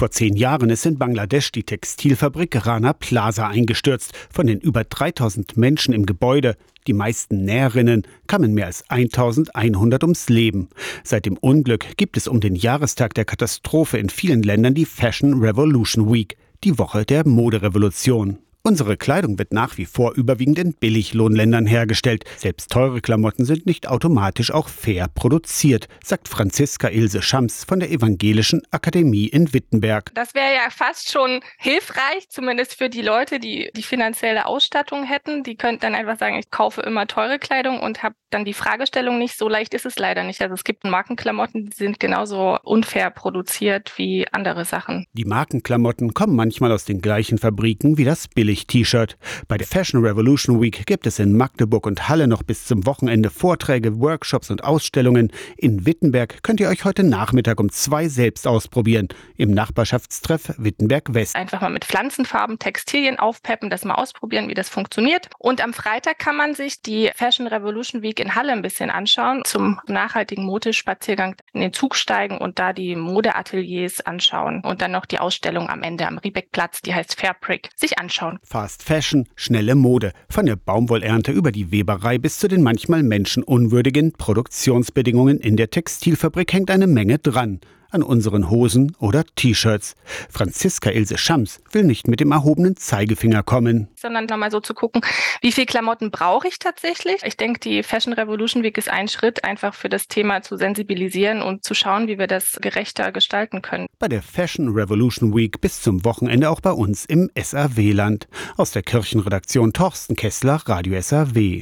Vor zehn Jahren ist in Bangladesch die Textilfabrik Rana Plaza eingestürzt. Von den über 3000 Menschen im Gebäude, die meisten Näherinnen, kamen mehr als 1100 ums Leben. Seit dem Unglück gibt es um den Jahrestag der Katastrophe in vielen Ländern die Fashion Revolution Week, die Woche der Moderevolution. Unsere Kleidung wird nach wie vor überwiegend in Billiglohnländern hergestellt. Selbst teure Klamotten sind nicht automatisch auch fair produziert, sagt Franziska Ilse Schams von der Evangelischen Akademie in Wittenberg. Das wäre ja fast schon hilfreich, zumindest für die Leute, die die finanzielle Ausstattung hätten. Die könnten dann einfach sagen, ich kaufe immer teure Kleidung und habe dann die Fragestellung nicht. So leicht ist es leider nicht. Also es gibt Markenklamotten, die sind genauso unfair produziert wie andere Sachen. Die Markenklamotten kommen manchmal aus den gleichen Fabriken wie das Billig Billig-T-Shirt. Bei der Fashion Revolution Week gibt es in Magdeburg und Halle noch bis zum Wochenende Vorträge, Workshops und Ausstellungen. In Wittenberg könnt ihr euch heute Nachmittag um zwei selbst ausprobieren. Im Nachbarschaftstreff Wittenberg West. Einfach mal mit Pflanzenfarben Textilien aufpeppen, das mal ausprobieren, wie das funktioniert. Und am Freitag kann man sich die Fashion Revolution Week in Halle ein bisschen anschauen, zum nachhaltigen Modespaziergang in den Zug steigen und da die Modeateliers anschauen und dann noch die Ausstellung am Ende am Riebeckplatz, die heißt Fairprick, sich anschauen. Fast Fashion, schnelle Mode, von der Baumwollernte über die Weberei bis zu den manchmal menschenunwürdigen Produktionsbedingungen in der Textilfabrik hängt eine Menge dran an unseren Hosen oder T-Shirts. Franziska Ilse Schams will nicht mit dem erhobenen Zeigefinger kommen. Sondern nochmal so zu gucken, wie viel Klamotten brauche ich tatsächlich? Ich denke, die Fashion Revolution Week ist ein Schritt, einfach für das Thema zu sensibilisieren und zu schauen, wie wir das gerechter gestalten können. Bei der Fashion Revolution Week bis zum Wochenende auch bei uns im SAW-Land. Aus der Kirchenredaktion Torsten Kessler, Radio SAW.